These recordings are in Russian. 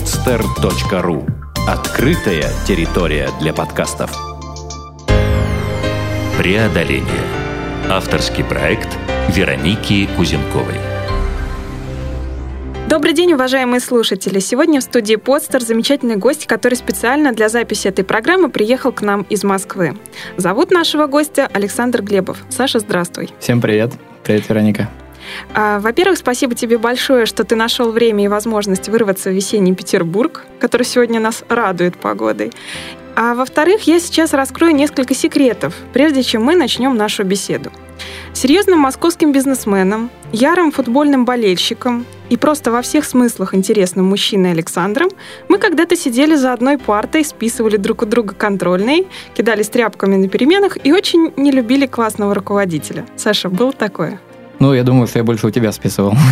podster.ru Открытая территория для подкастов. Преодоление. Авторский проект Вероники Кузенковой. Добрый день, уважаемые слушатели! Сегодня в студии «Подстер» замечательный гость, который специально для записи этой программы приехал к нам из Москвы. Зовут нашего гостя Александр Глебов. Саша, здравствуй. Всем привет. Привет, Вероника. А, во-первых, спасибо тебе большое, что ты нашел время и возможность вырваться в весенний Петербург, который сегодня нас радует погодой. А во-вторых, я сейчас раскрою несколько секретов, прежде чем мы начнем нашу беседу. Серьезным московским бизнесменом, ярым футбольным болельщиком и просто во всех смыслах интересным мужчиной Александром мы когда-то сидели за одной партой, списывали друг у друга контрольные, кидались тряпками на переменах и очень не любили классного руководителя. Саша, было такое? Ну, я думаю, что я больше у тебя списывал.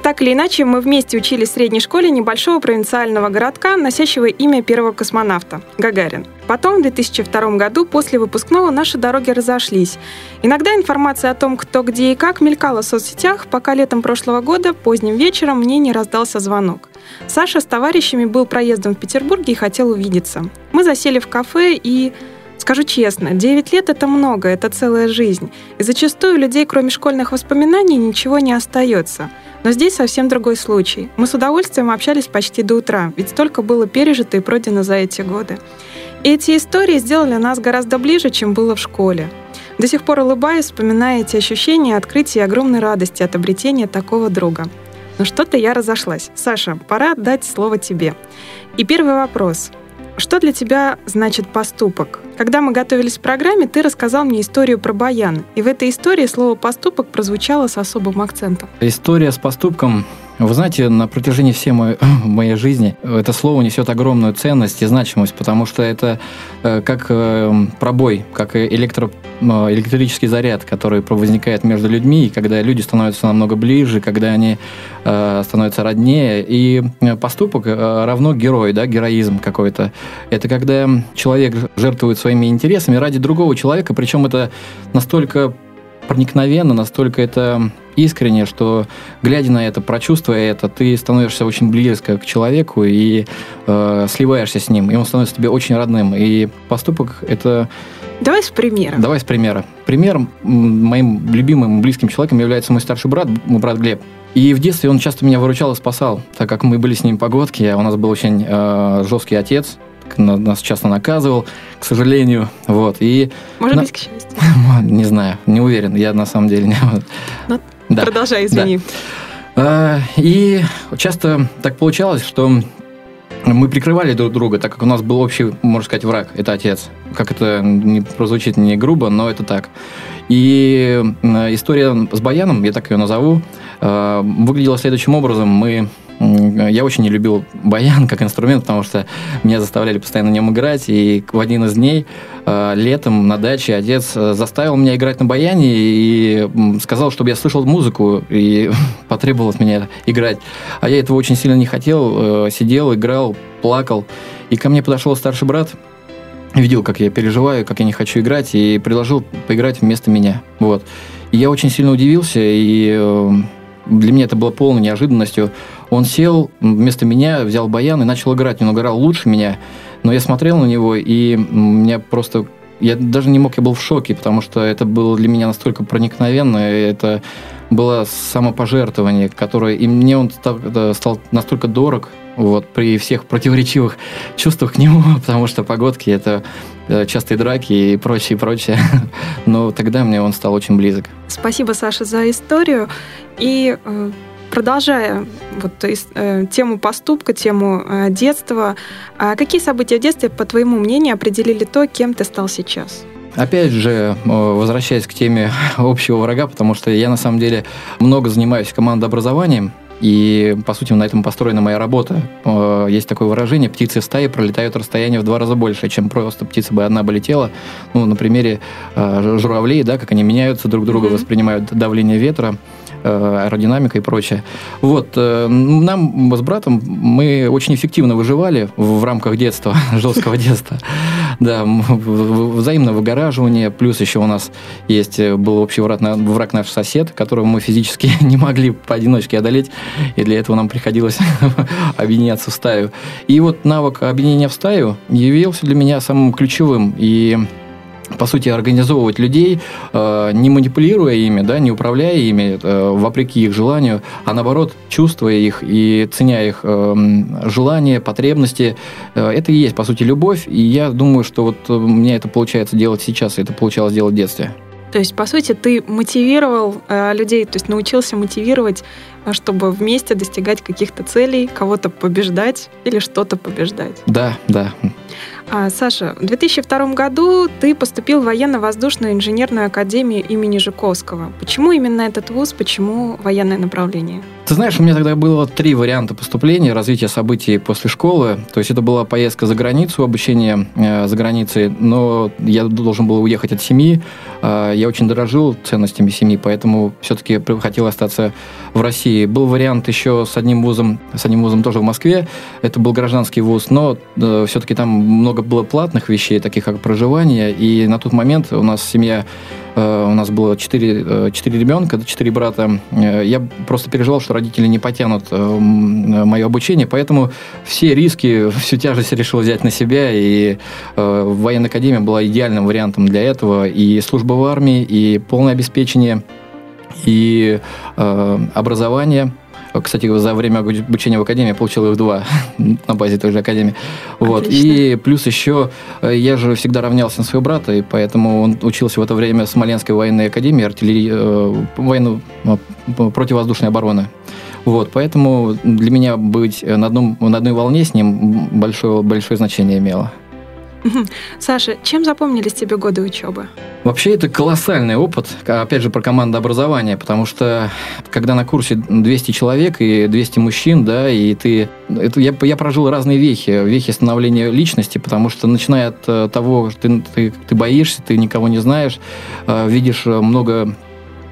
Так или иначе, мы вместе учились в средней школе небольшого провинциального городка, носящего имя первого космонавта – Гагарин. Потом, в 2002 году, после выпускного, наши дороги разошлись. Иногда информация о том, кто где и как, мелькала в соцсетях, пока летом прошлого года, поздним вечером, мне не раздался звонок. Саша с товарищами был проездом в Петербурге и хотел увидеться. Мы засели в кафе и Скажу честно, 9 лет — это много, это целая жизнь. И зачастую у людей, кроме школьных воспоминаний, ничего не остается. Но здесь совсем другой случай. Мы с удовольствием общались почти до утра, ведь столько было пережито и пройдено за эти годы. И эти истории сделали нас гораздо ближе, чем было в школе. До сих пор улыбаюсь, вспоминая эти ощущения открытия и огромной радости от обретения такого друга. Но что-то я разошлась. Саша, пора отдать слово тебе. И первый вопрос. Что для тебя значит поступок? Когда мы готовились к программе, ты рассказал мне историю про баян. И в этой истории слово «поступок» прозвучало с особым акцентом. История с поступком вы знаете, на протяжении всей моей, моей жизни это слово несет огромную ценность и значимость, потому что это э, как э, пробой, как электро, э, электрический заряд, который возникает между людьми, и когда люди становятся намного ближе, когда они становятся роднее. И поступок равно герой, да, героизм какой-то. Это когда человек жертвует своими интересами ради другого человека, причем это настолько проникновенно, настолько это искренне, что глядя на это, прочувствуя это, ты становишься очень близко к человеку и э, сливаешься с ним, и он становится тебе очень родным. И поступок это... Давай с примера. Давай с примера. Примером моим любимым близким человеком является мой старший брат, мой брат Глеб. И в детстве он часто меня выручал и спасал, так как мы были с ним погодки, у нас был очень э, жесткий отец, нас часто наказывал, к сожалению. Вот. И Может на... быть, к счастью. Не знаю, не уверен. Я на самом деле не... Ну, да. Продолжай, извини. Да. И часто так получалось, что мы прикрывали друг друга, так как у нас был общий, можно сказать, враг, это отец. Как это не прозвучит не грубо, но это так. И история с Баяном, я так ее назову, э, выглядела следующим образом. Мы я очень не любил баян как инструмент, потому что меня заставляли постоянно на нем играть. И в один из дней э, летом на даче отец э, заставил меня играть на баяне и сказал, чтобы я слышал музыку и потребовал от меня играть. А я этого очень сильно не хотел. Сидел, играл, плакал. И ко мне подошел старший брат, видел, как я переживаю, как я не хочу играть, и предложил поиграть вместо меня. Вот. И я очень сильно удивился, и для меня это было полной неожиданностью. Он сел вместо меня, взял баян и начал играть. Он играл лучше меня, но я смотрел на него, и меня просто... Я даже не мог, я был в шоке, потому что это было для меня настолько проникновенно, это было самопожертвование, которое... И мне он стал, стал настолько дорог, вот, при всех противоречивых чувствах к нему, потому что погодки это э, частые драки и прочее, прочее. Но тогда мне он стал очень близок. Спасибо, Саша, за историю. И э, продолжая вот э, тему поступка, тему э, детства, а какие события в детстве, по твоему мнению, определили то, кем ты стал сейчас? Опять же, возвращаясь к теме общего врага, потому что я на самом деле много занимаюсь командообразованием, и, по сути, на этом построена моя работа. Есть такое выражение, птицы в стае пролетают расстояние в два раза больше, чем просто птица бы одна бы летела. Ну, на примере журавлей, да, как они меняются друг друга, mm-hmm. воспринимают давление ветра. Э, аэродинамика и прочее. Вот, э, нам с братом мы очень эффективно выживали в рамках детства, жесткого детства. Да, взаимное выгораживание, плюс еще у нас есть, э, был общий враг, враг наш сосед, которого мы физически не могли поодиночке одолеть, и для этого нам приходилось объединяться в стаю. И вот навык объединения в стаю явился для меня самым ключевым, и по сути, организовывать людей, э, не манипулируя ими, да, не управляя ими, э, вопреки их желанию, а наоборот, чувствуя их и ценя их э, желания, потребности. Это и есть, по сути, любовь. И я думаю, что вот у меня это получается делать сейчас, и это получалось делать в детстве. То есть, по сути, ты мотивировал э, людей, то есть научился мотивировать, чтобы вместе достигать каких-то целей, кого-то побеждать или что-то побеждать. Да, да. А, Саша, в 2002 году ты поступил в военно-воздушную инженерную академию имени Жуковского. Почему именно этот вуз, почему военное направление? Ты знаешь, у меня тогда было три варианта поступления, развития событий после школы. То есть это была поездка за границу, обучение э, за границей, но я должен был уехать от семьи. Э, я очень дорожил ценностями семьи, поэтому все-таки хотел остаться в России. Был вариант еще с одним вузом, с одним вузом тоже в Москве. Это был гражданский вуз, но э, все-таки там много было платных вещей, таких как проживание. И на тот момент у нас семья Э, у нас было четыре, четыре ребенка, четыре брата. Э, я просто переживал, что родители не потянут э, мое обучение, поэтому все риски, всю тяжесть решил взять на себя, и военная академия была идеальным вариантом для этого. И служба в армии, и полное обеспечение, и образование – кстати, за время обучения в академии я получил их два на базе той же академии. Вот. И плюс еще э, я же всегда равнялся на своего брата, и поэтому он учился в это время в Смоленской военной академии артиллерии, э, военной э, противовоздушной обороны. Вот, поэтому для меня быть на, одном, на одной волне с ним большое, большое значение имело. Саша, чем запомнились тебе годы учебы? Вообще это колоссальный опыт, опять же, про командообразование, потому что когда на курсе 200 человек и 200 мужчин, да, и ты... Это, я, я прожил разные вехи, вехи становления личности, потому что начиная от э, того, что ты, ты, ты боишься, ты никого не знаешь, э, видишь много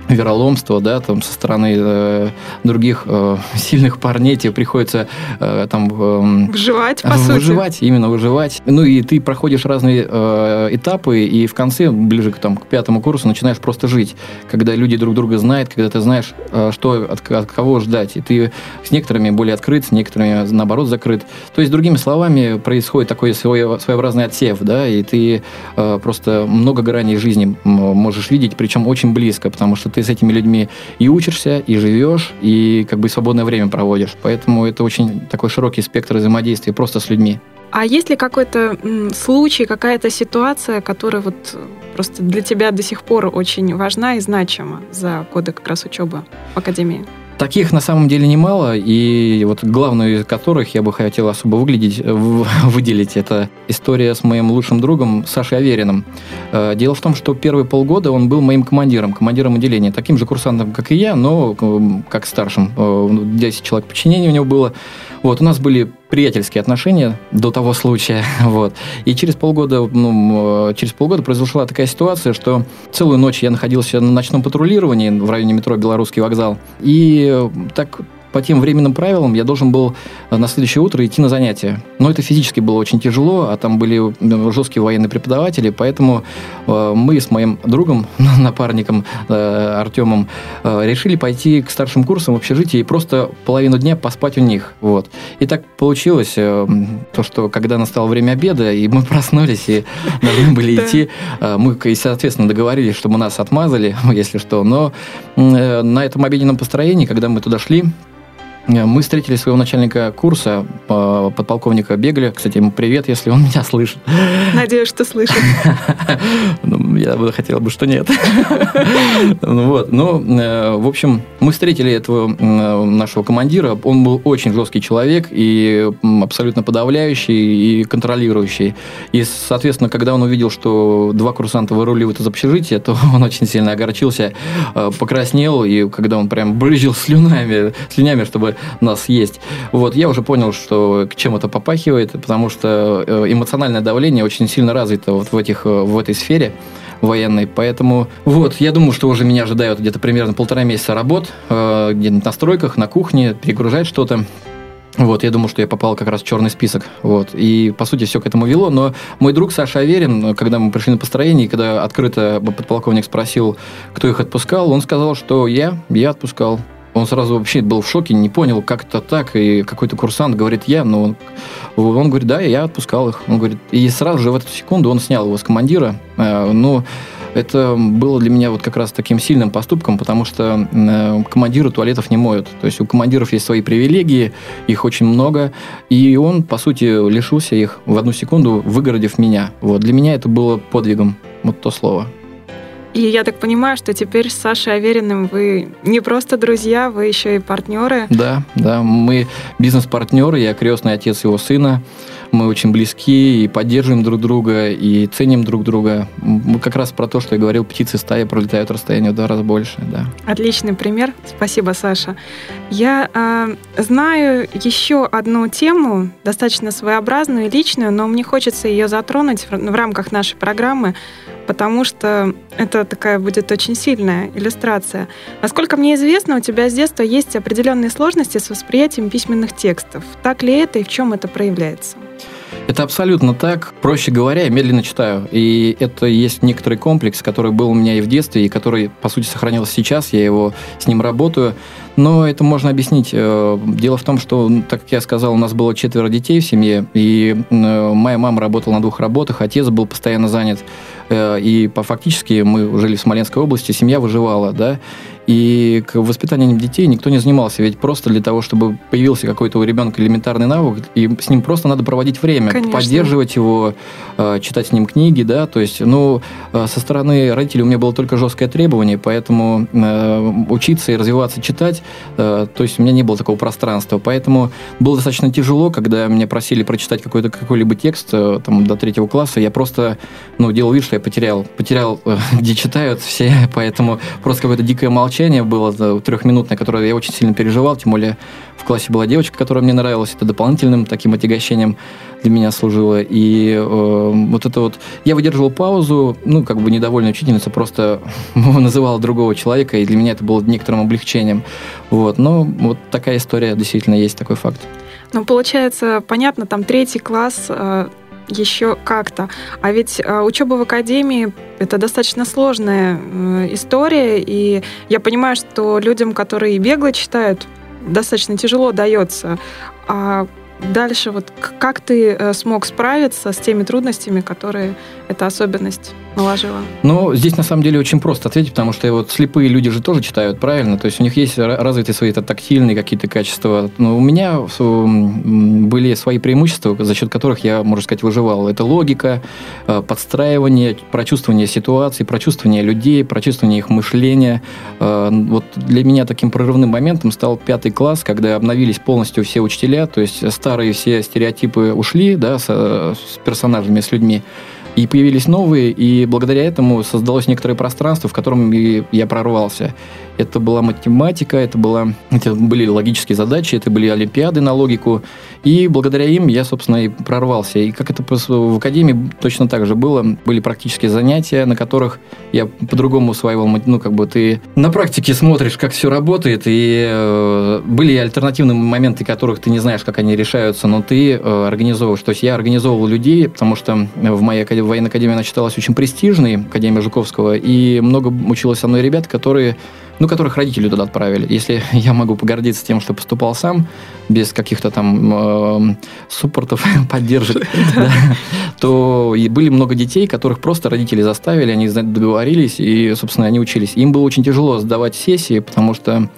вероломство, да, там со стороны э, других э, сильных парней тебе приходится э, там э, выживать, по выживать, сути. именно выживать. Ну и ты проходишь разные э, этапы, и в конце, ближе к, там, к пятому курсу, начинаешь просто жить, когда люди друг друга знают, когда ты знаешь, э, что от, от кого ждать, и ты с некоторыми более открыт, с некоторыми наоборот закрыт. То есть, другими словами, происходит такой свой, своеобразный отсев, да, и ты э, просто много граней жизни можешь видеть, причем очень близко, потому что ты с этими людьми и учишься, и живешь, и как бы свободное время проводишь. Поэтому это очень такой широкий спектр взаимодействия просто с людьми. А есть ли какой-то случай, какая-то ситуация, которая вот просто для тебя до сих пор очень важна и значима за годы как раз учебы в Академии? Таких на самом деле немало, и вот главную из которых я бы хотел особо выглядеть, выделить, это история с моим лучшим другом Сашей Авериным. Э, дело в том, что первые полгода он был моим командиром, командиром отделения, таким же курсантом, как и я, но как старшим. 10 э, человек подчинения у него было. Вот, у нас были приятельские отношения до того случая. Вот. И через полгода, ну, через полгода произошла такая ситуация, что целую ночь я находился на ночном патрулировании в районе метро Белорусский вокзал. И так по тем временным правилам я должен был э, на следующее утро идти на занятия. Но это физически было очень тяжело, а там были жесткие военные преподаватели, поэтому э, мы с моим другом, напарником э, Артемом, решили пойти к старшим курсам в общежитие и просто половину дня поспать у них. Вот. И так получилось, то, что когда настало время обеда, и мы проснулись, и должны были идти, мы, соответственно, договорились, чтобы нас отмазали, если что, но на этом обеденном построении, когда мы туда шли, Э, мы встретили своего начальника курса, э, подполковника Бегля. Кстати, ему привет, если он меня слышит. Надеюсь, что слышит. Ну, я бы хотел бы, что нет. Ну вот. Но, э, в общем, мы встретили этого нашего командира. Он был очень жесткий человек и абсолютно подавляющий и контролирующий. И, соответственно, когда он увидел, что два курсанта выруливают из общежития, то он очень сильно огорчился, покраснел, и когда он прям брызжил слюнями, слюнями, чтобы нас есть. Вот, я уже понял, что к чем это попахивает, потому что э, эмоциональное давление очень сильно развито вот в, этих, э, в этой сфере военной. Поэтому вот, я думаю, что уже меня ожидают где-то примерно полтора месяца работ, э, где-то на стройках, на кухне, перегружать что-то. Вот, я думал, что я попал как раз в черный список. Вот. И, по сути, все к этому вело. Но мой друг Саша Аверин, когда мы пришли на построение, когда открыто подполковник спросил, кто их отпускал, он сказал, что я, я отпускал. Он сразу вообще был в шоке, не понял, как это так, и какой-то курсант говорит я, но он, он говорит, да, я отпускал их. Он говорит, и сразу же в эту секунду он снял его с командира. Э, ну, это было для меня вот как раз таким сильным поступком, потому что э, командиры туалетов не моют. То есть у командиров есть свои привилегии, их очень много, и он, по сути, лишился их в одну секунду, выгородив меня. Вот. Для меня это было подвигом, вот то слово. И я так понимаю, что теперь с Сашей Авериным вы не просто друзья, вы еще и партнеры. Да, да, мы бизнес-партнеры, я крестный отец его сына мы очень близки и поддерживаем друг друга, и ценим друг друга. Мы как раз про то, что я говорил, птицы стаи пролетают расстояние в два раза больше. Да. Отличный пример. Спасибо, Саша. Я э, знаю еще одну тему, достаточно своеобразную и личную, но мне хочется ее затронуть в, в рамках нашей программы, потому что это такая будет очень сильная иллюстрация. Насколько мне известно, у тебя с детства есть определенные сложности с восприятием письменных текстов. Так ли это и в чем это проявляется? Это абсолютно так. Проще говоря, я медленно читаю. И это есть некоторый комплекс, который был у меня и в детстве, и который, по сути, сохранился сейчас. Я его с ним работаю. Но это можно объяснить. Э, дело в том, что, так как я сказал, у нас было четверо детей в семье, и э, моя мама работала на двух работах, отец был постоянно занят. Э, и по фактически мы жили в Смоленской области, семья выживала, да, и к воспитанию детей никто не занимался, ведь просто для того, чтобы появился какой-то у ребенка элементарный навык, и с ним просто надо проводить время, Конечно. поддерживать его, э, читать с ним книги, да, то есть, ну, э, со стороны родителей у меня было только жесткое требование, поэтому учиться и развиваться, читать, то есть у меня не было такого пространства, поэтому было достаточно тяжело, когда меня просили прочитать какой-то какой-либо текст там до третьего класса, я просто, ну, делал вид, что я потерял, потерял, э, где читают все, поэтому просто какое-то дикое молчание было трехминутное, которое я очень сильно переживал, тем более в классе была девочка, которая мне нравилась, это дополнительным таким отягощением для меня служило. И э, вот это вот... Я выдерживал паузу, ну, как бы недовольная учительница просто называла другого человека, и для меня это было некоторым облегчением. Вот. Но вот такая история действительно есть, такой факт. Ну, получается, понятно, там третий класс, э, еще как-то. А ведь э, учеба в академии это достаточно сложная э, история, и я понимаю, что людям, которые бегло читают, достаточно тяжело дается. А дальше вот как ты э, смог справиться с теми трудностями, которые эта особенность наложила? Ну, здесь на самом деле очень просто ответить, потому что вот слепые люди же тоже читают правильно, то есть у них есть развитые свои тактильные какие-то качества. Но у меня были свои преимущества, за счет которых я, можно сказать, выживал. Это логика, э, подстраивание, прочувствование ситуации, прочувствование людей, прочувствование их мышления. Э, вот для меня таким прорывным моментом стал пятый класс, когда обновились полностью все учителя, то есть старые все стереотипы ушли, да, с, с персонажами, с людьми и появились новые, и благодаря этому создалось некоторое пространство, в котором я прорвался. Это была математика, это, была, это были логические задачи, это были олимпиады на логику. И благодаря им я, собственно, и прорвался. И как это в академии точно так же было. Были практические занятия, на которых я по-другому усваивал. Ну, как бы ты на практике смотришь, как все работает. И э, были альтернативные моменты, которых ты не знаешь, как они решаются, но ты э, организовываешь. То есть я организовывал людей, потому что в моей военной академии она считалась очень престижной, Академия Жуковского. И много училось со мной ребят, которые ну, которых родители туда отправили. Если я могу погордиться тем, что поступал сам, без каких-то там э, суппортов, поддержек, то и были много детей, которых просто родители заставили, они договорились, и, собственно, они учились. Им было очень тяжело сдавать сессии, потому что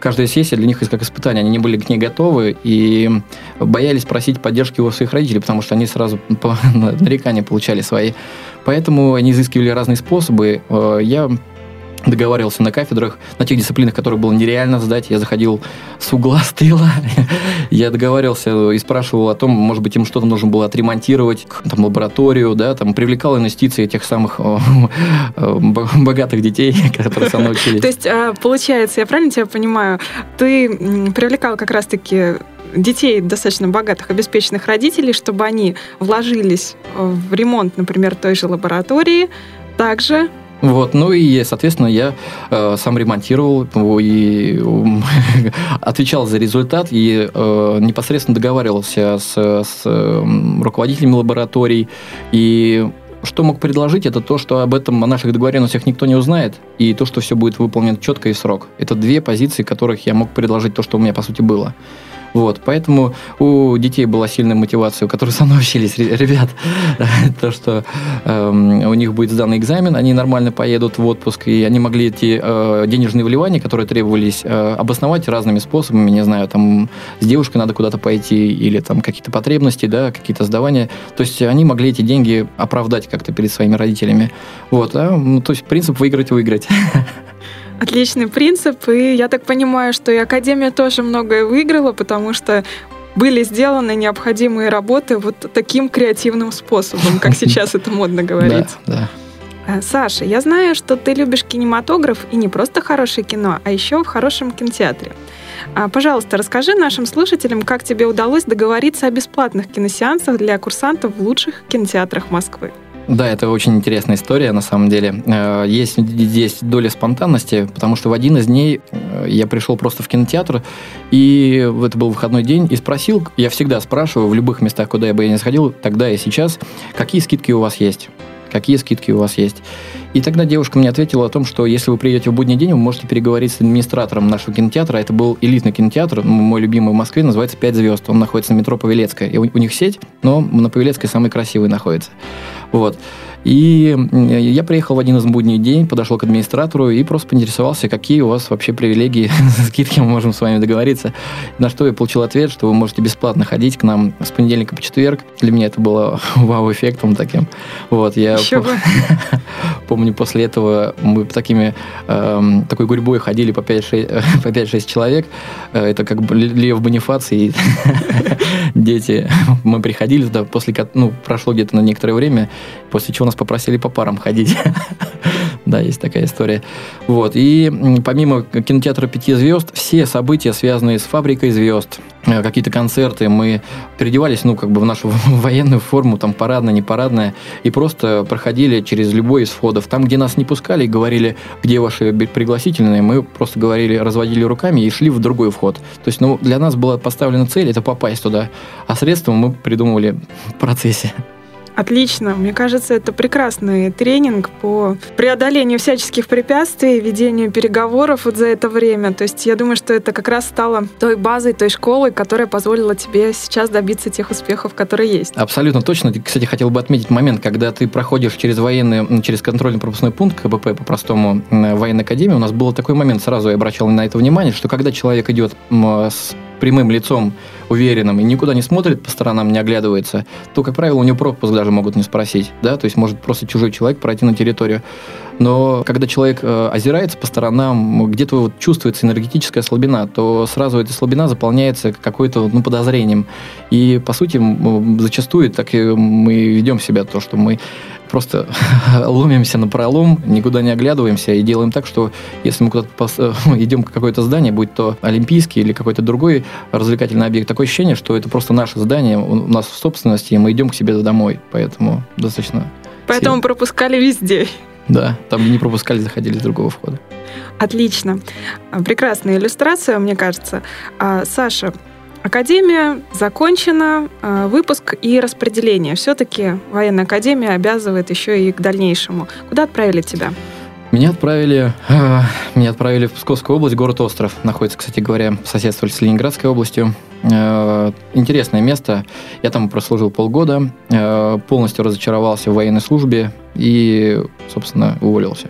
каждая сессия для них как испытание. Они не были к ней готовы и боялись просить поддержки у своих родителей, потому что они сразу по нарекания получали свои. Поэтому они изыскивали разные способы. Э, я договаривался на кафедрах, на тех дисциплинах, которые было нереально сдать. Я заходил с угла, с тыла. я договаривался и спрашивал о том, может быть, им что-то нужно было отремонтировать, там, лабораторию, да, там, привлекал инвестиции тех самых богатых детей, которые со мной учились. То есть, а, получается, я правильно тебя понимаю, ты привлекал как раз-таки детей достаточно богатых, обеспеченных родителей, чтобы они вложились в ремонт, например, той же лаборатории, также Вот, ну и, соответственно, я э, сам ремонтировал и отвечал за результат и э, непосредственно договаривался с, с э, руководителями лабораторий. И что мог предложить, это то, что об этом, о наших договоренностях никто не узнает, и то, что все будет выполнено четко и в срок. Это две позиции, которых я мог предложить то, что у меня, по сути, было. Вот, поэтому у детей была сильная мотивация, у которых со мной учились ребят, то, что э, у них будет сдан экзамен, они нормально поедут в отпуск, и они могли эти э, денежные вливания, которые требовались, э, обосновать разными способами, не знаю, там с девушкой надо куда-то пойти, или там какие-то потребности, да, какие-то сдавания. То есть они могли эти деньги оправдать как-то перед своими родителями. Вот, а, ну, то есть принцип выиграть-выиграть. Отличный принцип, и я так понимаю, что и Академия тоже многое выиграла, потому что были сделаны необходимые работы вот таким креативным способом, как сейчас это модно говорить. Да, да. Э, Саша, я знаю, что ты любишь кинематограф и не просто хорошее кино, а еще в хорошем кинотеатре. А, пожалуйста, расскажи нашим слушателям, как тебе удалось договориться о бесплатных киносеансах для курсантов в лучших кинотеатрах Москвы. Да, это очень интересная история, на самом деле. Э, есть здесь доля спонтанности, потому что в один из дней э, я пришел просто в кинотеатр, и это был выходной день, и спросил, я всегда спрашиваю в любых местах, куда я бы я не сходил, тогда и сейчас, какие скидки у вас есть какие скидки у вас есть. И тогда девушка мне ответила о том, что если вы приедете в будний день, вы можете переговорить с администратором нашего кинотеатра. Это был элитный кинотеатр, мой любимый в Москве, называется «Пять звезд». Он находится на метро Павелецкая. И у, у них сеть, но на Павелецкой самый красивый находится. Вот. И я приехал в один из будний день, подошел к администратору и просто поинтересовался, какие у вас вообще привилегии, скидки мы можем с вами договориться. На что я получил ответ, что вы можете бесплатно ходить к нам с понедельника по четверг. Для меня это было вау-эффектом таким. Вот, я помню, после этого мы такими, эм, такой гурьбой ходили по 5-6 по 5-6 человек. Э, это как бы Лев Бонифаций, дети. Мы приходили туда, после, ну, прошло где-то на некоторое время, после чего нас попросили по парам ходить. да, есть такая история. Вот. И помимо кинотеатра «Пяти звезд», все события, связанные с фабрикой звезд, э, какие-то концерты, мы переодевались, ну, как бы в нашу военную форму, там, парадная, не парадная, и просто проходили через любой из входов. Там, где нас не пускали говорили, где ваши пригласительные, мы просто говорили, разводили руками и шли в другой вход. То есть, ну, для нас была поставлена цель – это попасть туда, а средства мы придумывали в процессе. Отлично. Мне кажется, это прекрасный тренинг по преодолению всяческих препятствий, ведению переговоров вот за это время. То есть я думаю, что это как раз стало той базой, той школой, которая позволила тебе сейчас добиться тех успехов, которые есть. Абсолютно точно. Кстати, хотел бы отметить момент, когда ты проходишь через военный, через контрольно-пропускной пункт КБП, по-простому, военной академии, у нас был такой момент, сразу я обращал на это внимание, что когда человек идет с прямым лицом, уверенным и никуда не смотрит по сторонам, не оглядывается, то, как правило, у него пропуск даже могут не спросить, да, то есть может просто чужой человек пройти на территорию. Но когда человек э, озирается по сторонам, где-то вот чувствуется энергетическая слабина, то сразу эта слабина заполняется какой-то ну, подозрением. И, по сути, зачастую так и мы ведем себя, то, что мы просто ломимся на пролом, никуда не оглядываемся и делаем так, что если мы куда-то идем в какое-то здание, будь то олимпийский или какой-то другой развлекательный объект, такое ощущение, что это просто наше здание, у нас в собственности, и мы идем к себе домой. Поэтому достаточно... Поэтому сильно. пропускали везде. Да, там, не пропускали, заходили с другого входа. Отлично. Прекрасная иллюстрация, мне кажется. А, Саша, Академия закончена, э, выпуск и распределение. Все-таки военная академия обязывает еще и к дальнейшему. Куда отправили тебя? Меня отправили, э, меня отправили в Псковскую область, город Остров. Находится, кстати говоря, соседство с Ленинградской областью. Э, интересное место. Я там прослужил полгода, э, полностью разочаровался в военной службе и, собственно, уволился.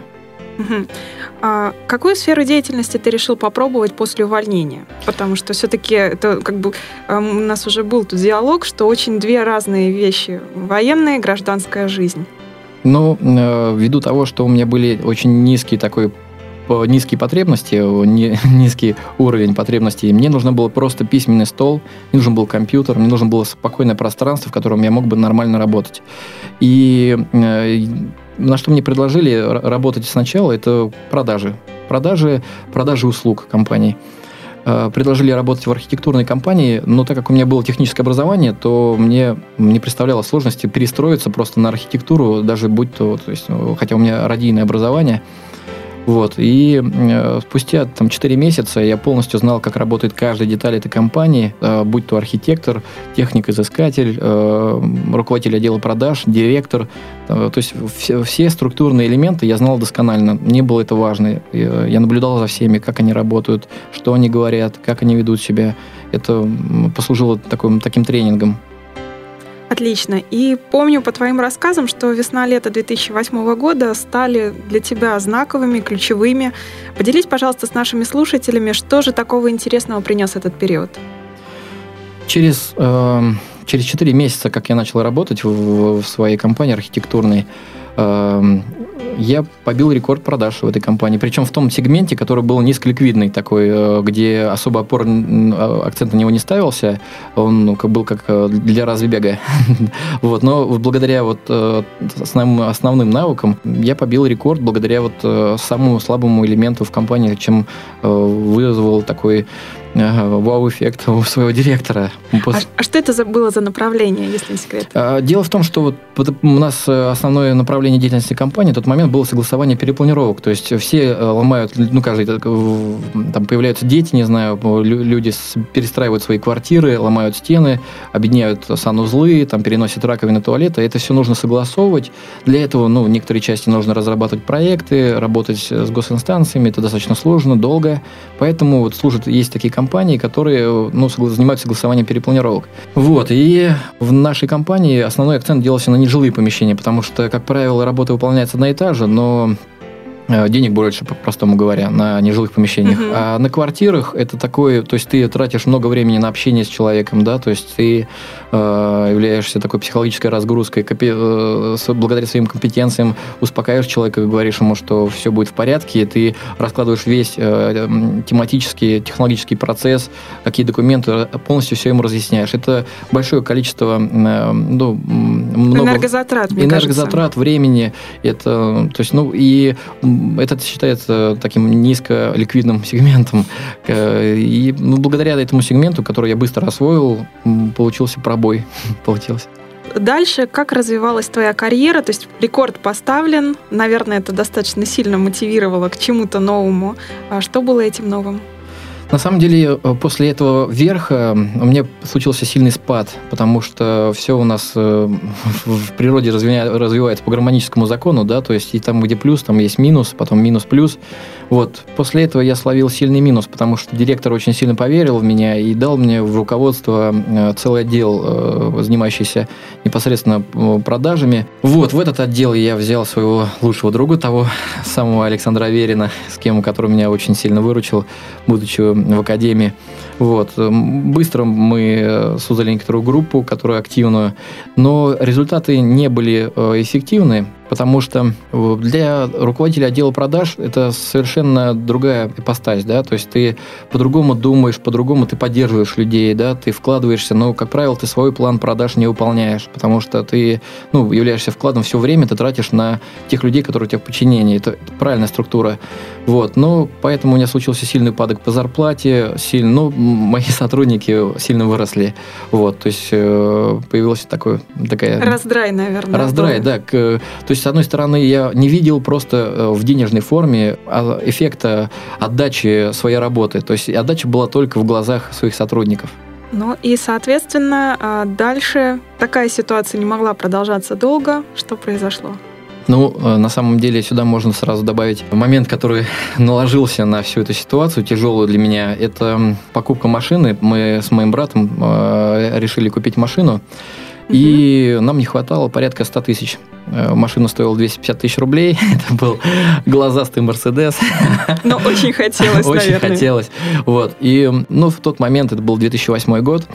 А какую сферу деятельности ты решил попробовать после увольнения? Потому что все-таки это как бы эм, у нас уже был тут диалог, что очень две разные вещи: военная и гражданская жизнь. Ну, э, ввиду того, что у меня были очень низкие такой низкие потребности, низкий уровень потребностей. Мне нужно было просто письменный стол, мне нужен был компьютер, мне нужно было спокойное пространство, в котором я мог бы нормально работать. И э, на что мне предложили работать сначала, это продажи. Продажи, продажи услуг компаний. Э, предложили работать в архитектурной компании, но так как у меня было техническое образование, то мне не представляло сложности перестроиться просто на архитектуру, даже будь то, то есть, хотя у меня радийное образование – вот. И э, спустя там, 4 месяца я полностью знал, как работает каждая деталь этой компании, э, будь то архитектор, техник-изыскатель, э, руководитель отдела продаж, директор. Э, то есть все, все структурные элементы я знал досконально. Мне было это важно. Э, я наблюдал за всеми, как они работают, что они говорят, как они ведут себя. Это послужило таким, таким тренингом. Отлично. И помню по твоим рассказам, что весна-лето 2008 года стали для тебя знаковыми, ключевыми. Поделись, пожалуйста, с нашими слушателями, что же такого интересного принес этот период? Через, э, через 4 месяца, как я начал работать в, в своей компании архитектурной, э, я побил рекорд продаж в этой компании. Причем в том сегменте, который был низколиквидный такой, э, где особо опор, а, акцент на него не ставился. Он ну, был как э, для разбега. вот, но благодаря вот э, основным, основным навыкам я побил рекорд благодаря вот самому слабому элементу в компании, чем вызвал такой вау-эффект у своего директора. После... А, а что это за, было за направление, если не секрет? А, дело в том, что вот у нас основное направление деятельности компании в тот момент было согласование перепланировок. То есть все э, ломают, ну, каждый, там появляются дети, не знаю, люди перестраивают свои квартиры, ломают стены, объединяют санузлы, там переносят раковины, туалеты. Это все нужно согласовывать. Для этого, ну, в некоторой части нужно разрабатывать проекты, работать с госинстанциями. Это достаточно сложно, долго. Поэтому вот служат, есть такие компании, которые ну, занимаются согласованием перепланировок. Вот, и в нашей компании основной акцент делался на нежилые помещения, потому что, как правило, работа выполняется на этаже, но Э, денег больше, по-простому говоря, на нежилых помещениях. Угу. А на квартирах это такое, то есть ты тратишь много времени на общение с человеком, да, то есть ты э, являешься такой психологической разгрузкой, компи- э, благодаря своим компетенциям успокаиваешь человека, говоришь ему, что все будет в порядке, и ты раскладываешь весь э, тематический, технологический процесс, какие документы, э, полностью все ему разъясняешь. Это большое количество, э, ну, много энергозатрат, мне энергозатрат, кажется. времени, это, то есть, ну, и это считается таким низколиквидным сегментом. Э, и ну, благодаря этому сегменту, который я быстро освоил, получился пробой. получился. Дальше, как развивалась твоя карьера? То есть рекорд поставлен, наверное, это достаточно сильно мотивировало к чему-то новому. А что было этим новым? На самом деле, э, после этого верха у меня случился сильный спад, потому что все у нас э, в природе развивается по гармоническому закону, да, то есть и там, где плюс, там есть минус, потом минус-плюс. Вот. После этого я словил сильный минус, потому что директор очень сильно поверил в меня и дал мне в руководство э, целый отдел, занимающийся непосредственно продажами. Вот, в этот отдел я взял своего лучшего друга, того самого Александра Аверина, с кем, который меня очень сильно выручил, будучи в академии. Вот. Быстро мы э, создали некоторую группу, которая активную, но результаты не были э, эффективны, потому что э, для руководителя отдела продаж это совершенно другая ипостась, да, то есть ты по-другому думаешь, по-другому ты поддерживаешь людей, да, ты вкладываешься, но, как правило, ты свой план продаж не выполняешь, потому что ты, ну, являешься вкладом все время, ты тратишь на тех людей, которые у тебя в подчинении, это, это правильная структура, вот, но поэтому у меня случился сильный упадок по зарплате, сильно, ну, мои сотрудники сильно выросли, вот, то есть э, появилась такой, такая... Раздрай, наверное. Раздрай, да, к, то есть есть, с одной стороны, я не видел просто э, в денежной форме а, эффекта отдачи своей работы. То есть отдача была только в глазах своих сотрудников. Ну и, соответственно, а, дальше такая ситуация не могла продолжаться долго. Что произошло? Ну, э, на самом деле, сюда можно сразу добавить момент, который наложился на всю эту ситуацию, тяжелую для меня. Это покупка машины. Мы с моим братом э, решили купить машину. И нам не хватало порядка 100 тысяч. Э, машина стоила 250 тысяч рублей. Это был глазастый Мерседес. Но очень хотелось, Очень хотелось. Вот. И ну, в тот момент, это был 2008 год,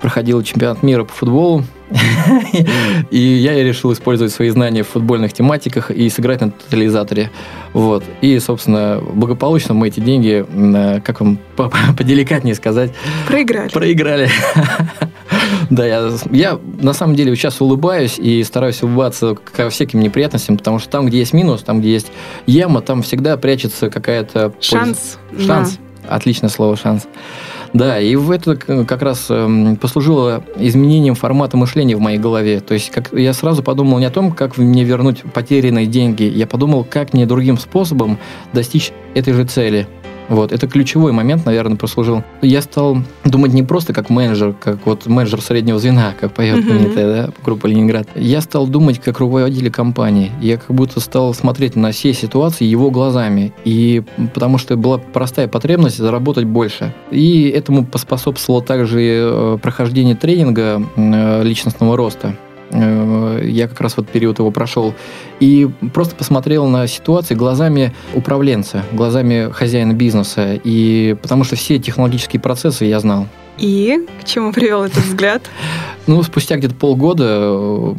проходил чемпионат мира по футболу. И я решил использовать свои знания в футбольных тематиках и сыграть на тотализаторе. Вот. И, собственно, благополучно мы эти деньги, э, как вам поделикатнее сказать... Проиграли. Проиграли. Да, я, я на самом деле сейчас улыбаюсь и стараюсь улыбаться ко всяким неприятностям, потому что там, где есть минус, там, где есть яма, там всегда прячется какая-то... Шанс. Шанс. Отличное слово «шанс». Да, и в это как раз эм, послужило изменением формата мышления в моей голове. То есть как, я сразу подумал не о том, как мне вернуть потерянные деньги, я подумал, как мне другим способом достичь этой же цели – вот, это ключевой момент, наверное, прослужил. Я стал думать не просто как менеджер, как вот менеджер среднего звена, как поет uh-huh. да, группа Ленинград. Я стал думать как руководитель компании. Я как будто стал смотреть на все ситуации его глазами. И потому что была простая потребность заработать больше. И этому поспособствовало также э, прохождение тренинга э, личностного роста. Э, я как раз вот период его прошел. И просто посмотрел на ситуации глазами управленца, глазами хозяина бизнеса. И потому что все технологические процессы я знал. И к чему привел этот взгляд? Ну, спустя где-то полгода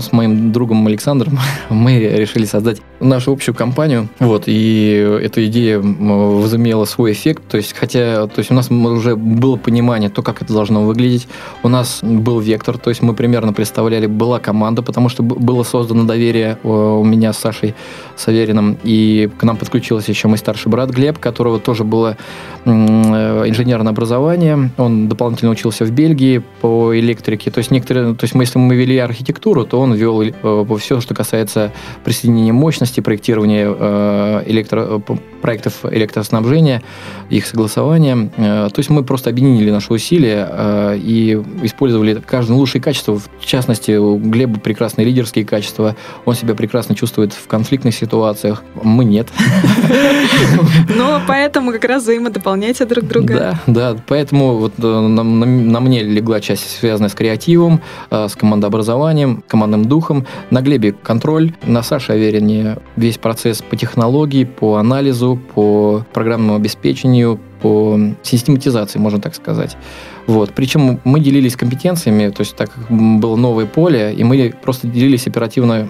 с моим другом Александром мы решили создать нашу общую компанию. Вот, и эта идея возымела свой эффект. То есть, хотя, то есть у нас уже было понимание, то, как это должно выглядеть. У нас был вектор, то есть мы примерно представляли, была команда, потому что было создано доверие у меня с Сашей Савериным. И к нам подключился еще мой старший брат Глеб, которого тоже было э, инженерное образование. Он дополнительно учился в Бельгии по электрике то есть некоторые, то есть мы, если мы вели архитектуру, то он вел э, все, что касается присоединения мощности, проектирования э, электро, э, проектов электроснабжения, их согласования. Э, то есть мы просто объединили наши усилия э, и использовали каждое лучшее качество. В частности, у Глеба прекрасные лидерские качества, он себя прекрасно чувствует в конфликтных ситуациях, мы нет. Но поэтому как раз взаимодополняйте друг друга. Да, да, поэтому вот на, на, на мне легла часть, связанная с креативом, э, с командообразованием, командным духом. На Глебе контроль, на Саше Аверине весь процесс по технологии, по анализу, по программному обеспечению, по систематизации, можно так сказать. Вот. Причем мы делились компетенциями, то есть так как было новое поле, и мы просто делились оперативной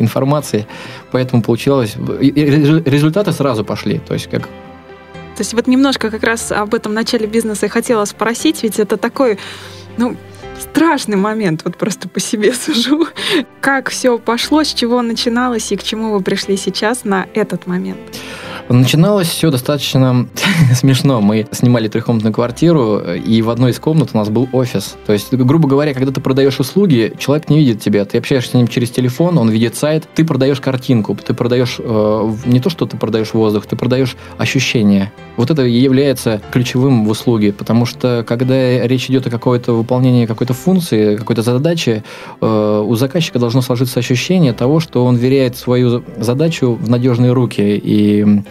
информацией, поэтому получилось... Результаты сразу пошли, то есть как то есть вот немножко как раз об этом начале бизнеса я хотела спросить, ведь это такой ну, страшный момент, вот просто по себе сужу. Как все пошло, с чего начиналось и к чему вы пришли сейчас на этот момент? Начиналось все достаточно смешно. Мы снимали трехкомнатную квартиру, и в одной из комнат у нас был офис. То есть, грубо говоря, когда ты продаешь услуги, человек не видит тебя. Ты общаешься с ним через телефон, он видит сайт, ты продаешь картинку, ты продаешь э, не то, что ты продаешь воздух, ты продаешь ощущение. Вот это и является ключевым в услуге, потому что когда речь идет о какое-то выполнении какой-то функции, какой-то задачи, э, у заказчика должно сложиться ощущение того, что он веряет свою задачу в надежные руки и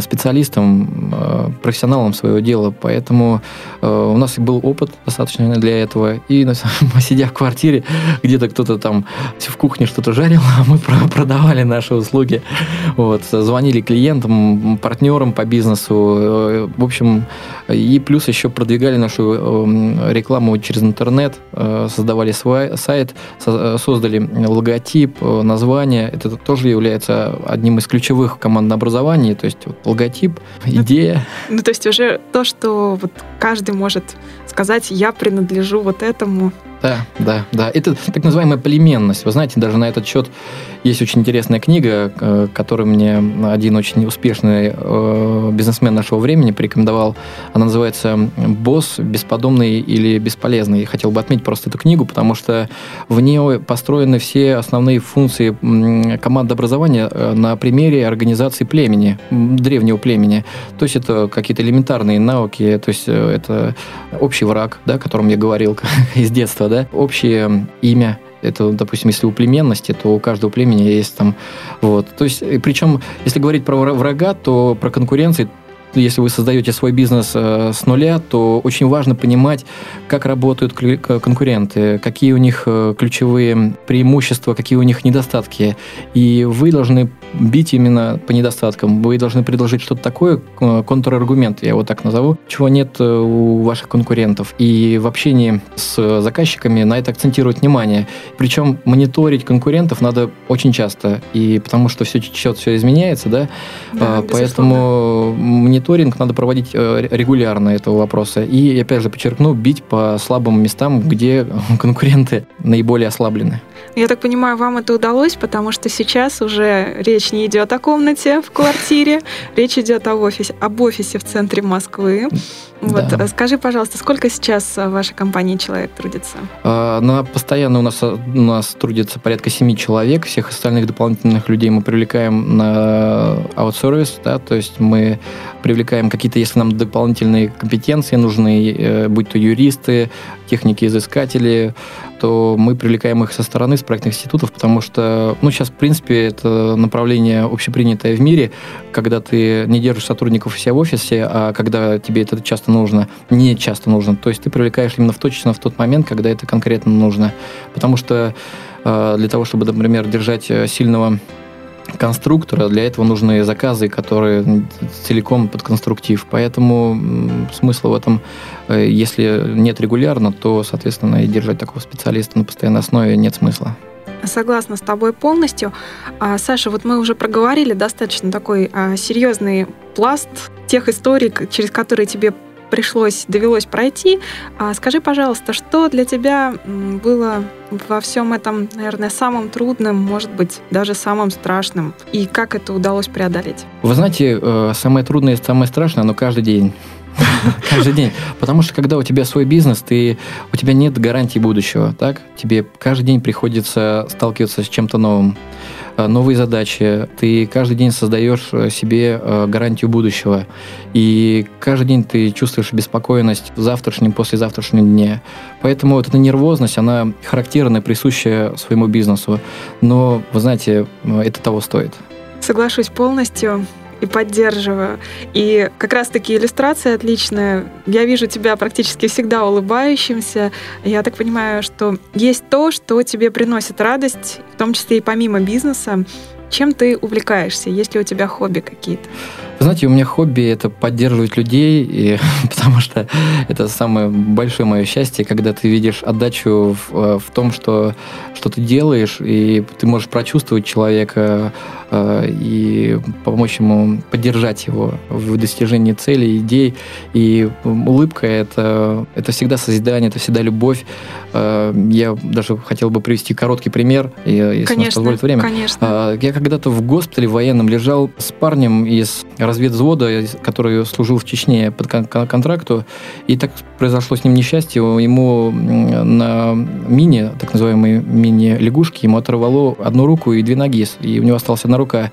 специалистом, э, профессионалом своего дела, поэтому э, у нас был опыт достаточно для этого. И сидя в квартире, где-то кто-то там в кухне что-то жарил, а мы продавали наши услуги. Вот, звонили клиентам, партнерам по бизнесу. В общем, и плюс еще продвигали нашу рекламу через интернет, создавали свой сайт, создали логотип, название. Это тоже является одним из ключевых командообразований. То есть вот, логотип, ну, идея. Ну, то есть уже то, что вот каждый может сказать, я принадлежу вот этому. Да, да, да. Это так называемая полименность. Вы знаете, даже на этот счет есть очень интересная книга, э, которую мне один очень успешный э, бизнесмен нашего времени порекомендовал. Она называется «Босс бесподобный или бесполезный». Я хотел бы отметить просто эту книгу, потому что в ней построены все основные функции командообразования э, на примере организации племени, древнего племени. То есть это какие-то элементарные навыки, то есть это общий враг, да, о котором я говорил из детства, да, общее имя, это, допустим, если у племенности, то у каждого племени есть там... Вот. То есть, причем, если говорить про врага, то про конкуренции если вы создаете свой бизнес э, с нуля, то очень важно понимать, как работают конкуренты, какие у них э, ключевые преимущества, какие у них недостатки. И вы должны бить именно по недостаткам. Вы должны предложить что-то такое, э, контраргумент, я его так назову, чего нет у ваших конкурентов. И в общении с заказчиками на это акцентировать внимание. Причем мониторить конкурентов надо очень часто, и потому что все течет, все изменяется, да, да поэтому мониторить мониторинг надо проводить э, регулярно этого вопроса. И, опять же, подчеркну, бить по слабым местам, где конкуренты наиболее ослаблены. Я так понимаю, вам это удалось, потому что сейчас уже речь не идет о комнате в квартире, речь идет об офисе, об офисе в центре Москвы. Вот, да. Скажи, пожалуйста, сколько сейчас в вашей компании человек трудится? А, на постоянно у нас, у нас трудится порядка семи человек. Всех остальных дополнительных людей мы привлекаем на аутсервис, да, то есть мы привлекаем какие-то, если нам дополнительные компетенции нужны, э, будь то юристы, техники-изыскатели, то мы привлекаем их со стороны, с проектных институтов, потому что, ну, сейчас, в принципе, это направление общепринятое в мире, когда ты не держишь сотрудников у себя в офисе, а когда тебе это часто нужно, не часто нужно, то есть ты привлекаешь именно в точно в тот момент, когда это конкретно нужно. Потому что э, для того, чтобы, например, держать э, сильного конструктора, для этого нужны заказы, которые целиком под конструктив. Поэтому смысла в этом, э, если нет регулярно, то, соответственно, и держать такого специалиста на постоянной основе нет смысла. Согласна с тобой полностью. А, Саша, вот мы уже проговорили достаточно такой а, серьезный пласт тех историй, через которые тебе пришлось, довелось пройти. А скажи, пожалуйста, что для тебя было во всем этом, наверное, самым трудным, может быть, даже самым страшным, и как это удалось преодолеть? Вы знаете, э, самое трудное и самое страшное, но каждый день. Каждый день. Потому что когда у тебя свой бизнес, ты, у тебя нет гарантии будущего. Так? Тебе каждый день приходится сталкиваться с чем-то новым. Э, новые задачи, ты каждый день создаешь э, себе э, гарантию будущего. И каждый день ты чувствуешь беспокойность в завтрашнем, послезавтрашнем дне. Поэтому вот эта нервозность, она характерна и присуща своему бизнесу. Но, вы знаете, это того стоит. Соглашусь полностью и поддерживаю. И как раз-таки иллюстрация отличная. Я вижу тебя практически всегда улыбающимся. Я так понимаю, что есть то, что тебе приносит радость, в том числе и помимо бизнеса. Чем ты увлекаешься? Есть ли у тебя хобби какие-то? знаете, у меня хобби это поддерживать людей, и, потому что это самое большое мое счастье, когда ты видишь отдачу в, э, в том, что, что ты делаешь, и ты можешь прочувствовать человека и помочь ему поддержать его в достижении целей, идей. И улыбка это, это всегда созидание, это всегда любовь. Э, я даже хотел бы привести короткий пример, если конечно, позволит время. Конечно. Э, я когда-то в госпитале военном лежал с парнем из разведвзвода, который служил в Чечне под контракту, и так произошло с ним несчастье. Ему на мине, так называемой мини-лягушке, ему оторвало одну руку и две ноги, и у него осталась одна рука.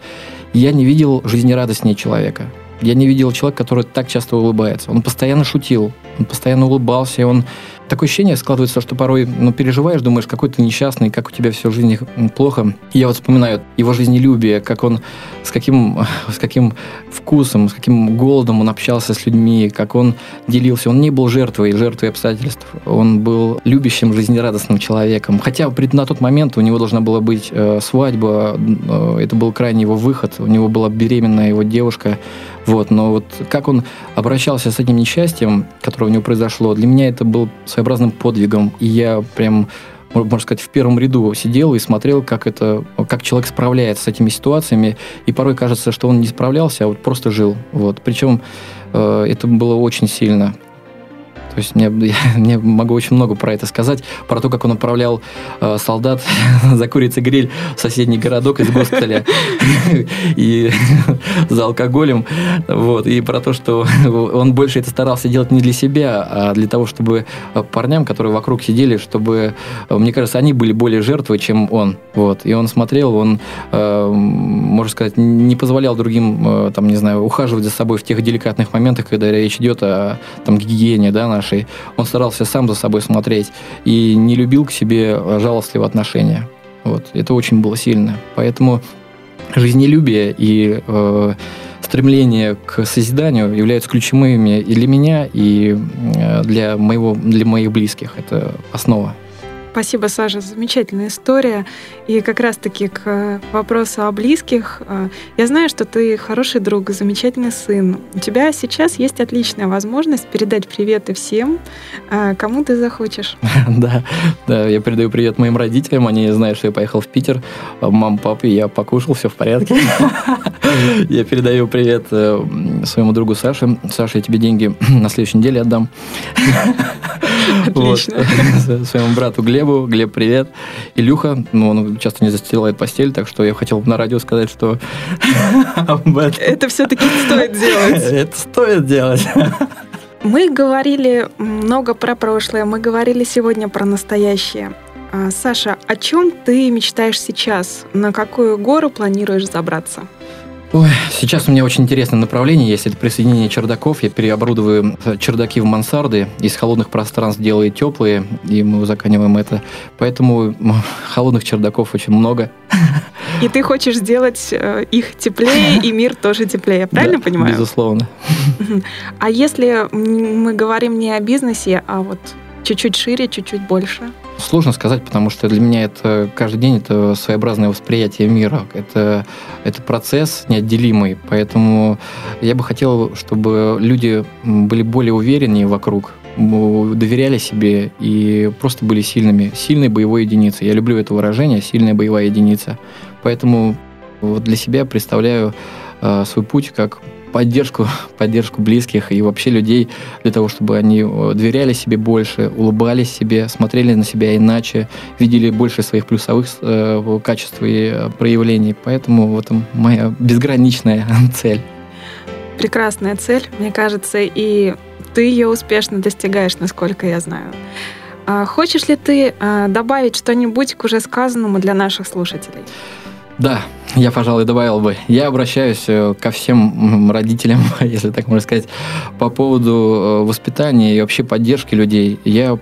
Я не видел жизнерадостнее человека. Я не видел человека, который так часто улыбается. Он постоянно шутил, он постоянно улыбался, он такое ощущение складывается, что порой ну, переживаешь, думаешь, какой ты несчастный, как у тебя все в жизни плохо. И я вот вспоминаю его жизнелюбие, как он с каким, с каким вкусом, с каким голодом он общался с людьми, как он делился. Он не был жертвой, жертвой обстоятельств. Он был любящим, жизнерадостным человеком. Хотя на тот момент у него должна была быть э, свадьба, э, это был крайний его выход, у него была беременная его девушка. Вот, но вот как он обращался с этим несчастьем, которое у него произошло, для меня это был своеобразным подвигом. И я прям можно сказать, в первом ряду сидел и смотрел, как это, как человек справляется с этими ситуациями. И порой кажется, что он не справлялся, а вот просто жил. Вот. Причем э, это было очень сильно. То есть мне, я, мне могу очень много про это сказать, про то, как он отправлял э, солдат за курицей гриль в соседний городок из госпиталя и за алкоголем, вот, и про то, что он больше это старался делать не для себя, а для того, чтобы парням, которые вокруг сидели, чтобы, мне кажется, они были более жертвой, чем он, вот, и он смотрел, он, э, можно сказать, не позволял другим, э, там, не знаю, ухаживать за собой в тех деликатных моментах, когда речь идет о там гигиене, да, нашей. Он старался сам за собой смотреть и не любил к себе жалостливое отношение. Вот. Это очень было сильно. Поэтому жизнелюбие и э, стремление к созиданию являются ключевыми и для меня, и э, для, моего, для моих близких. Это основа. Спасибо, Саша, замечательная история. И как раз-таки к вопросу о близких. Э, я знаю, что ты хороший друг, замечательный сын. У тебя сейчас есть отличная возможность передать приветы всем, э, кому ты захочешь. Да, да, я передаю привет моим родителям. Они знают, что я поехал в Питер. Мам, папе, я покушал, все в порядке. Я передаю привет э, своему другу Саше. Саша, я тебе деньги на следующей неделе отдам. Отлично. Своему брату Глебу. Глеб, привет. Илюха, ну, он часто не застилает постель, так что я хотел бы на радио сказать, что Это все-таки стоит делать. Это стоит делать. Мы говорили много про прошлое, мы говорили сегодня про настоящее. А, Саша, о чем ты мечтаешь сейчас? На какую гору планируешь забраться? Ой, сейчас у меня очень интересное направление есть. Это присоединение чердаков. Я переоборудую э, чердаки в мансарды. Из холодных пространств делаю теплые, и мы узаканиваем это. Поэтому холодных чердаков очень много. И ты хочешь сделать э, их теплее, и мир тоже теплее, я правильно да, понимаю? Безусловно. А если мы говорим не о бизнесе, а вот чуть-чуть шире, чуть-чуть больше? Сложно сказать, потому что для меня это каждый день это своеобразное восприятие мира. Это, это процесс неотделимый. Поэтому я бы хотел, чтобы люди были более увереннее вокруг, доверяли себе и просто были сильными. Сильной боевой единицей. Я люблю это выражение, сильная боевая единица. Поэтому вот для себя представляю э, свой путь как поддержку, поддержку близких и вообще людей для того, чтобы они э, доверяли себе больше, улыбались себе, смотрели на себя иначе, видели больше своих плюсовых э, качеств и э, проявлений. Поэтому вот моя безграничная цель. Прекрасная цель, мне кажется, и ты ее успешно достигаешь, насколько я знаю. А хочешь ли ты а, добавить что-нибудь к уже сказанному для наших слушателей? Да, я, пожалуй, добавил бы. Я обращаюсь э, ко всем родителям, если так можно сказать, по поводу э, воспитания и вообще поддержки людей. Я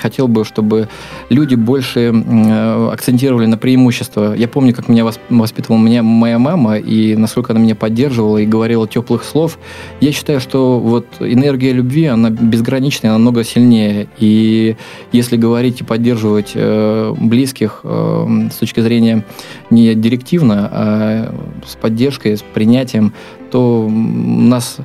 хотел бы, чтобы люди больше э, акцентировали на преимущества. Я помню, как меня воспитывала меня моя мама, и насколько она меня поддерживала и говорила теплых слов. Я считаю, что вот энергия любви, она безграничная, она намного сильнее. И если говорить и поддерживать близких с точки зрения не директивно, а с поддержкой, с принятием, то у нас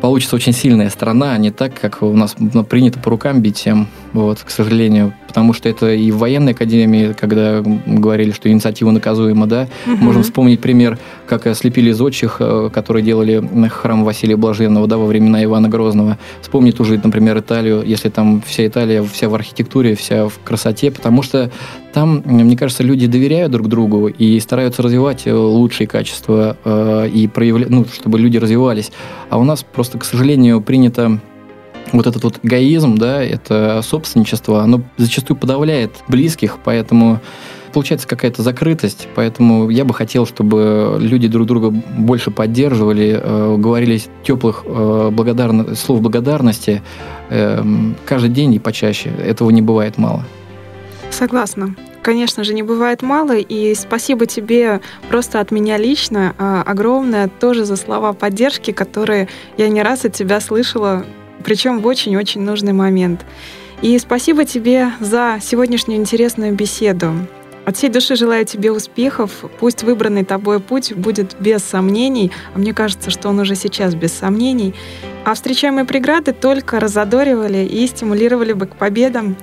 получится очень сильная страна, а не так, как у нас принято по рукам бить всем, вот, к сожалению. Потому что это и в военной академии, когда говорили, что инициатива наказуема, да, угу. можем вспомнить пример, как слепили зодчих, э, которые делали храм Василия Блаженного, да, во времена Ивана Грозного. Вспомнить уже, например, Италию, если там вся Италия, вся в архитектуре, вся в красоте, потому что там, мне кажется, люди доверяют друг другу и стараются развивать э, лучшие качества э, и проявлять, ну, чтобы люди развивались. А у нас просто, к сожалению, принято вот этот вот эгоизм, да, это собственничество, оно зачастую подавляет близких, поэтому получается какая-то закрытость, поэтому я бы хотел, чтобы люди друг друга больше поддерживали, э, говорили теплых э, благодарно, слов благодарности э, каждый день и почаще. Этого не бывает мало. Согласна. Конечно же, не бывает мало, и спасибо тебе просто от меня лично а, огромное тоже за слова поддержки, которые я не раз от тебя слышала, причем в очень-очень нужный момент. И спасибо тебе за сегодняшнюю интересную беседу. От всей души желаю тебе успехов. Пусть выбранный тобой путь будет без сомнений, а мне кажется, что он уже сейчас без сомнений. А встречаемые преграды только разодоривали и стимулировали бы к победам.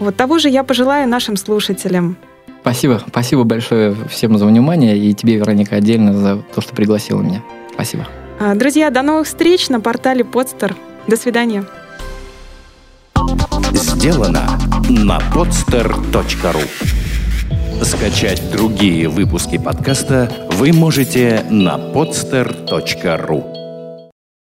Вот того же я пожелаю нашим слушателям. Спасибо. Спасибо большое всем за внимание и тебе, Вероника, отдельно за то, что пригласила меня. Спасибо. А, друзья, до новых встреч на портале Подстер. До свидания. Сделано на podster.ru Скачать другие выпуски подкаста вы можете на podster.ru